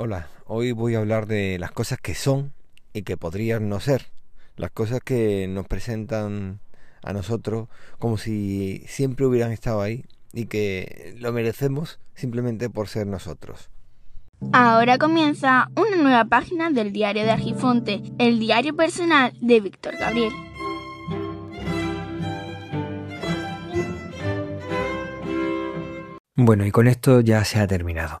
Hola, hoy voy a hablar de las cosas que son y que podrían no ser. Las cosas que nos presentan a nosotros como si siempre hubieran estado ahí y que lo merecemos simplemente por ser nosotros. Ahora comienza una nueva página del diario de Argifonte, el diario personal de Víctor Gabriel. Bueno, y con esto ya se ha terminado.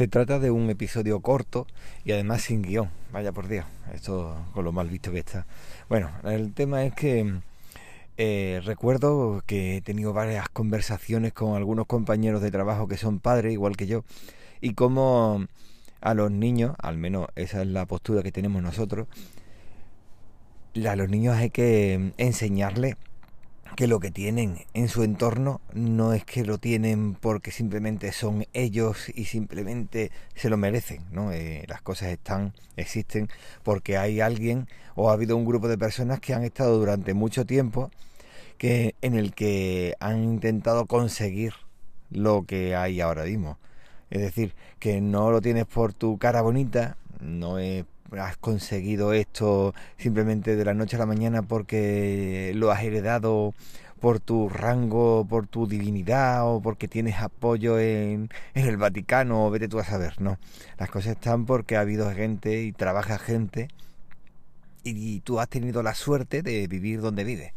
Se trata de un episodio corto y además sin guion. Vaya por Dios, esto con lo mal visto que está. Bueno, el tema es que eh, recuerdo que he tenido varias conversaciones con algunos compañeros de trabajo que son padres, igual que yo, y como a los niños, al menos esa es la postura que tenemos nosotros, a los niños hay que enseñarles que lo que tienen en su entorno no es que lo tienen porque simplemente son ellos y simplemente se lo merecen, ¿no? Eh, las cosas están, existen porque hay alguien o ha habido un grupo de personas que han estado durante mucho tiempo que en el que han intentado conseguir lo que hay ahora mismo. Es decir, que no lo tienes por tu cara bonita, no has conseguido esto simplemente de la noche a la mañana porque lo has heredado por tu rango, por tu divinidad o porque tienes apoyo en, en el Vaticano o vete tú a saber, no. Las cosas están porque ha habido gente y trabaja gente y, tú has tenido la suerte de vivir donde vives.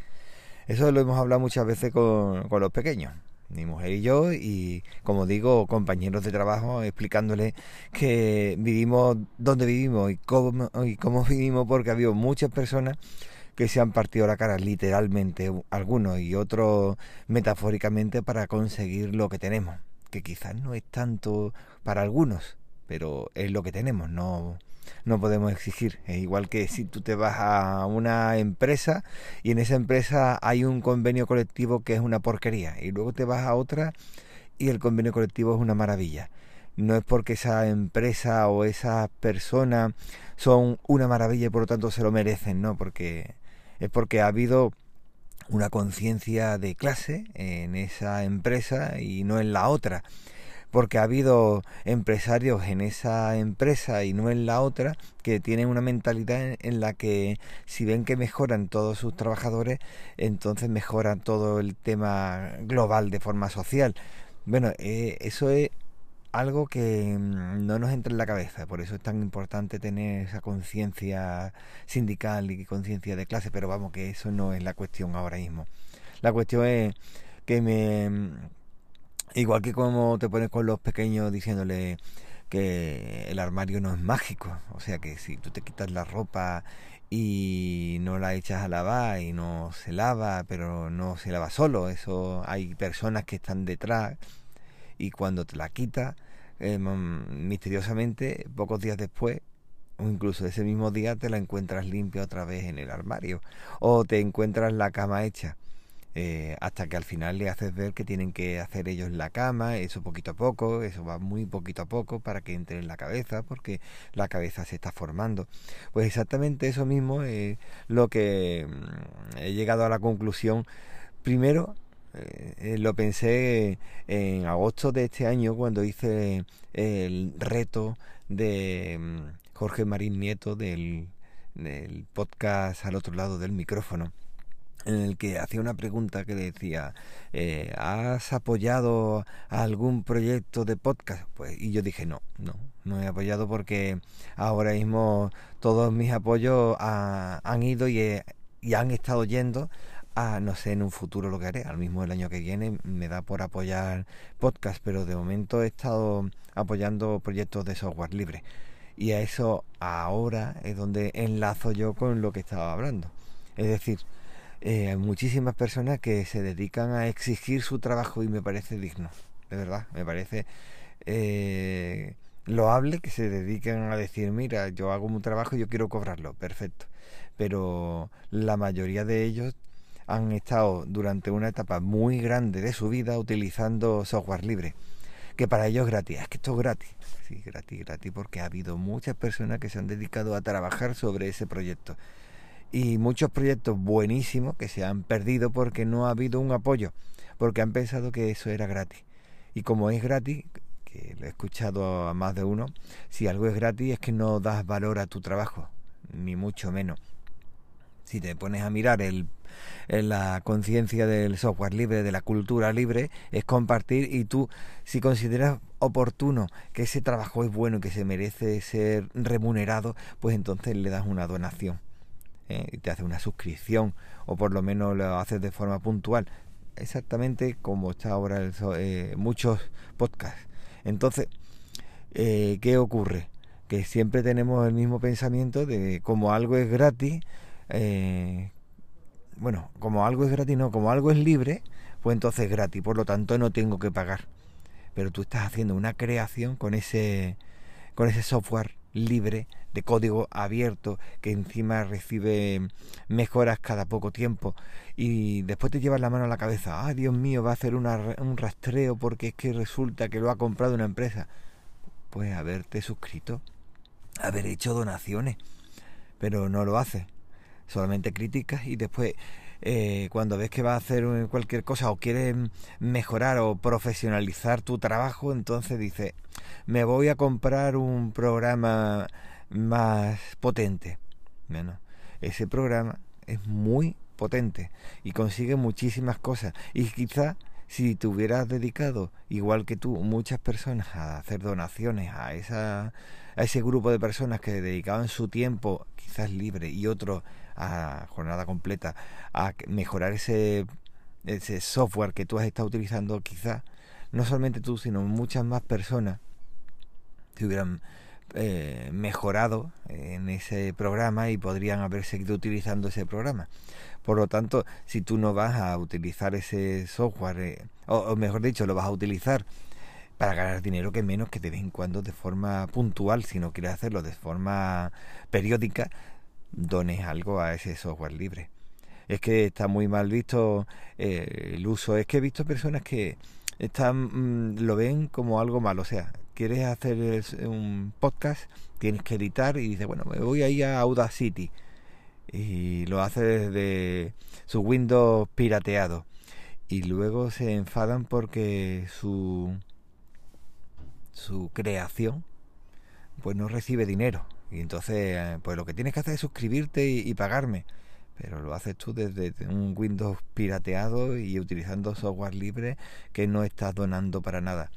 Eso lo hemos hablado muchas veces con, con los pequeños mi mujer y yo, y como digo, compañeros de trabajo explicándoles que vivimos donde vivimos y cómo, y cómo vivimos, porque ha habido muchas personas que se han partido la cara literalmente, algunos y otros metafóricamente para conseguir lo que tenemos, que quizás no es tanto para algunos, pero es lo que tenemos, no no podemos exigir. Es igual que si tú te vas a una empresa y en esa empresa hay un convenio colectivo que es una porquería y luego te vas a otra y el convenio colectivo es una maravilla. No es porque esa empresa o esa persona son una maravilla y por lo tanto se lo merecen, no, porque es porque ha habido una conciencia de clase en esa empresa y no en la otra porque ha habido empresarios en esa empresa y no en la otra que tienen una mentalidad en, la que si ven que mejoran todos sus trabajadores, entonces mejoran todo el tema global de forma social. Bueno, eh, eso es algo que mm, no nos entra en la cabeza, por eso es tan importante tener esa conciencia sindical y conciencia de clase, pero vamos que eso no es la cuestión ahora mismo. La cuestión es que me Igual que como te pones con los pequeños diciéndole que el armario no es mágico, o sea que si tú te quitas la ropa y no la echas a lavar y no se lava, pero no se lava solo, eso hay personas que están detrás y cuando te la quitas, eh, misteriosamente, pocos días después, o incluso ese mismo día te la encuentras limpia otra vez en el armario, o te encuentras la cama hecha. Eh, hasta que al final le haces ver que tienen que hacer ellos la cama, eso poquito a poco, eso va muy poquito a poco para que entre en la cabeza, porque la cabeza se está formando. Pues exactamente eso mismo es lo que mm, he llegado a la conclusión. Primero, eh, eh, lo pensé en agosto de este año cuando hice el reto de mm, Jorge Marín Nieto del, del podcast al otro lado del micrófono en el que hacía una pregunta que decía, eh, ¿has apoyado algún proyecto de podcast? Pues, y yo dije, no, no, no he apoyado porque ahora mismo todos mis apoyos han ido y, y, han estado yendo a, no sé, en un futuro lo que haré, al mismo el año que viene me da por apoyar podcast, pero de momento he estado apoyando proyectos de software libre. Y a eso ahora es donde enlazo yo con lo que estaba hablando. Es decir, eh, hay muchísimas personas que se dedican a exigir su trabajo y me parece digno. de verdad, me parece eh, loable que se dediquen a decir, mira, yo hago un trabajo y yo quiero cobrarlo, perfecto. Pero la mayoría de ellos han estado durante una etapa muy grande de su vida utilizando software libre, que para ellos es gratis. Es que esto es gratis. Sí, gratis, gratis, porque ha habido muchas personas que se han dedicado a trabajar sobre ese proyecto. Y muchos proyectos buenísimos que se han perdido porque no ha habido un apoyo, porque han pensado que eso era gratis. Y como es gratis, que lo he escuchado a más de uno, si algo es gratis es que no das valor a tu trabajo, ni mucho menos. Si te pones a mirar el la conciencia del software libre, de la cultura libre, es compartir y tú, si consideras oportuno que ese trabajo es bueno y que se merece ser remunerado, pues entonces le das una donación. ¿Eh? y te hace una suscripción o por lo menos lo haces de forma puntual exactamente como está ahora eh, muchos podcasts entonces eh, qué ocurre que siempre tenemos el mismo pensamiento de como algo es gratis bueno, como algo es gratis, no, como algo es libre, pues entonces es gratis, por lo tanto no tengo que pagar. Pero tú estás haciendo una creación con ese, con ese software libre de código abierto que encima recibe mejoras cada poco tiempo. Y después te llevas la mano a la cabeza, ay Dios mío, va a hacer un rastreo porque es que resulta que lo ha comprado una empresa. Pues haberte suscrito, haber hecho donaciones, pero no lo haces. Solamente criticas y después eh, cuando ves que vas a hacer cualquier cosa o quieres mejorar o profesionalizar tu trabajo, entonces dices, me voy a comprar un programa más potente. Bueno, ese programa es muy potente y consigue muchísimas cosas y quizá si te hubieras dedicado igual que tú muchas personas a hacer donaciones a esa a ese grupo de personas que dedicaban su tiempo quizás libre y otros a jornada completa, a mejorar ese, ese software que tú has estado utilizando, quizás no solamente tú, sino muchas más personas que hubieran eh, mejorado en ese programa y podrían haber seguido utilizando ese programa. Por lo tanto, si tú no vas a utilizar ese software, eh, o, mejor dicho, lo vas a utilizar para ganar dinero que menos que de vez en cuando de forma puntual, si no quieres hacerlo de forma periódica, dones algo a ese software libre. Es que está muy mal visto eh, el uso. Es que he visto personas que están mm, lo ven como algo malo. O sea, quieres hacer un podcast, tienes que editar y dices, bueno, me voy ahí a Audacity. Y lo hace desde su Windows pirateado. Y luego se enfadan porque su, su creación pues no recibe dinero. Y entonces, eh, pues lo que tienes que hacer es suscribirte y, pagarme. Pero lo haces tú desde un Windows pirateado y utilizando software libre que no estás donando para nada.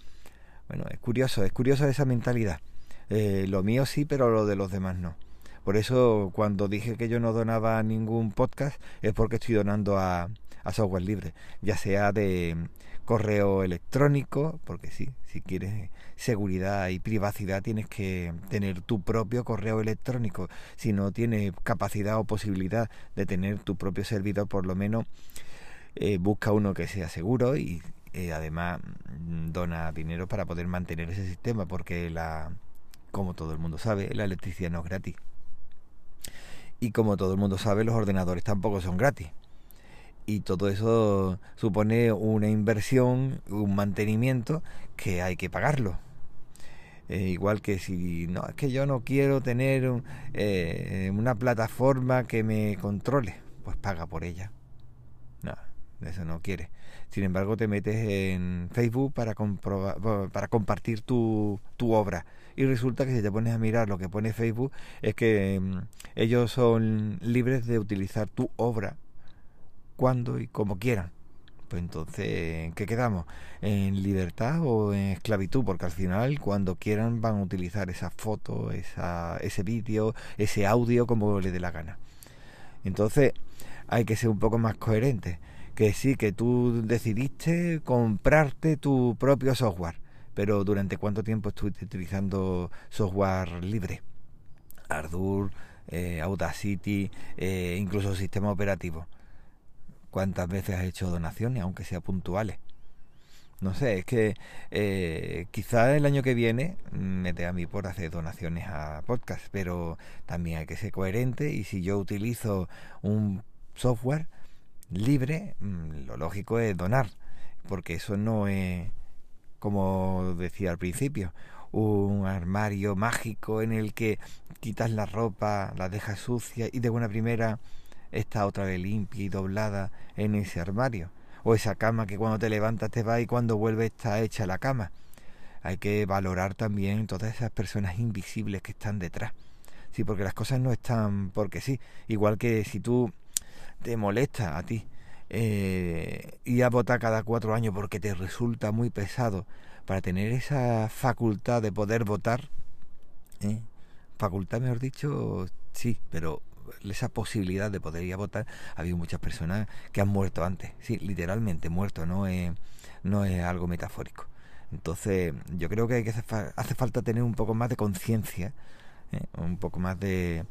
Bueno, es curioso, es curioso esa mentalidad. Eh, lo mío sí, pero lo de los demás no. Por eso cuando dije que yo no donaba ningún podcast es porque estoy donando a, a software libre, ya sea de correo electrónico, porque sí, si quieres seguridad y privacidad tienes que tener tu propio correo electrónico. Si no tienes capacidad o posibilidad de tener tu propio servidor, por lo menos eh, busca uno que sea seguro y eh, además mm, dona dinero para poder mantener ese sistema, porque la, como todo el mundo sabe, la electricidad no es gratis. Y como todo el mundo sabe, los ordenadores tampoco son gratis y todo eso supone una inversión, un mantenimiento que hay que pagarlo. Eh, igual que si no, es que yo no quiero tener eh, una plataforma que me controle, pues paga por ella. No, eso no quiere. Sin embargo, te metes en Facebook para, para compartir tu, tu obra. Y resulta que si te pones a mirar lo que pone Facebook, es que mm, ellos son libres de utilizar tu obra cuando y como quieran. Pues entonces, ¿en qué quedamos? ¿En libertad o en esclavitud? Porque al final, cuando quieran, van a utilizar esa foto, esa, ese vídeo, ese audio como les dé la gana. Entonces, hay que ser un poco más coherente. Que sí, que tú decidiste comprarte tu propio software, pero ¿durante cuánto tiempo estuviste utilizando software libre? Ardour, eh, Audacity, eh, incluso sistema operativo cuántas veces has hecho donaciones, aunque sea puntuales. no sé, es que eh, quizá el año que viene me dé a mí por hacer donaciones a podcast, pero también hay que ser coherente y si yo utilizo un software libre, mm, lo lógico es donar, porque eso no es, como decía al principio, un armario mágico en el que quitas la ropa, la dejas sucia y de buena primera está otra vez limpia y doblada en ese armario o esa cama que cuando te levantas te va y cuando vuelves está hecha la cama. Hay que valorar también todas esas personas invisibles que están detrás. Sí, porque las cosas no están porque sí. Igual que si tú te molesta a ti eh, ir a votar cada cuatro años porque te resulta muy pesado para tener esa facultad de poder votar, ¿eh? facultad mejor dicho, sí, pero esa posibilidad de poder ir a votar, ha habido muchas personas que han muerto antes, sí, literalmente muerto, no es, no es algo metafórico. Entonces, yo creo que, hay que hace, falta tener un poco más de conciencia, ¿eh? un poco más de,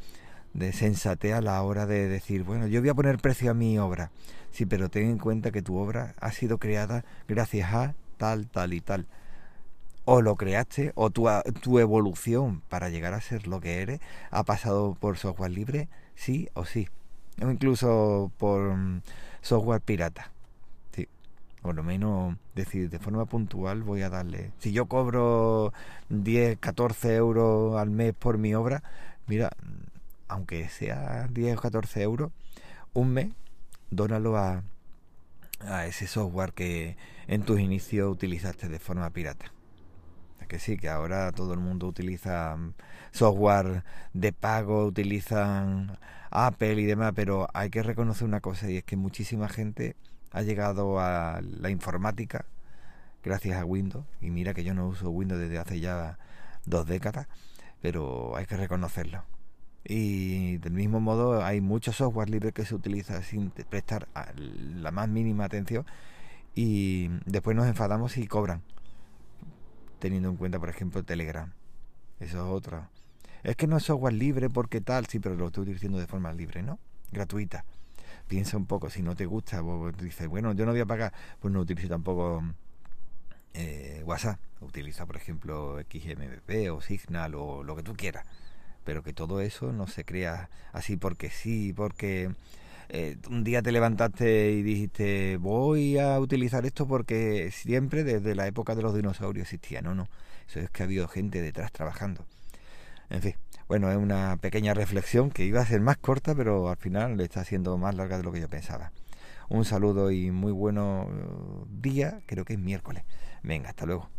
de sensatez a la hora de decir, bueno, yo voy a poner precio a mi obra, sí, pero ten en cuenta que tu obra ha sido creada gracias a tal, tal y tal o lo creaste o tu, tu, evolución para llegar a ser lo que eres ha pasado por software libre sí o sí. O incluso por mm, software pirata. Sí. Por lo menos decir de forma puntual voy a darle. Si yo cobro 10, 14 euros al mes por mi obra, mira, aunque sea 10 o 14 euros, un mes, dónalo a, a ese software que en tus inicios utilizaste de forma pirata que sí, que ahora todo el mundo utiliza mm, software de pago, utilizan Apple y demás, pero hay que reconocer una cosa y es que muchísima gente ha llegado a la informática gracias a Windows y mira que yo no uso Windows desde hace ya dos décadas, pero hay que reconocerlo. Y del mismo modo hay mucho software libre que se utiliza sin prestar la más mínima atención y después nos enfadamos y cobran teniendo en cuenta, por ejemplo, Telegram. Eso es otra. Es que no es software libre porque tal, sí, pero lo estoy utilizando de forma libre, ¿no? Gratuita. Piensa un poco, si no te gusta, vos dices, bueno, yo no voy a pagar, pues no utilizo tampoco eh, WhatsApp. Utiliza, por ejemplo, XMPP o Signal o lo que tú quieras. Pero que todo eso no se crea así porque sí, porque eh, un día te levantaste y dijiste voy a utilizar esto porque siempre desde la época de los dinosaurios existía. No, no. Eso es que ha habido gente detrás trabajando. En fin, bueno, es una pequeña reflexión que iba a ser más corta, pero al final le está haciendo más larga de lo que yo pensaba. Un saludo y muy bueno día, creo que es miércoles. Venga, hasta luego.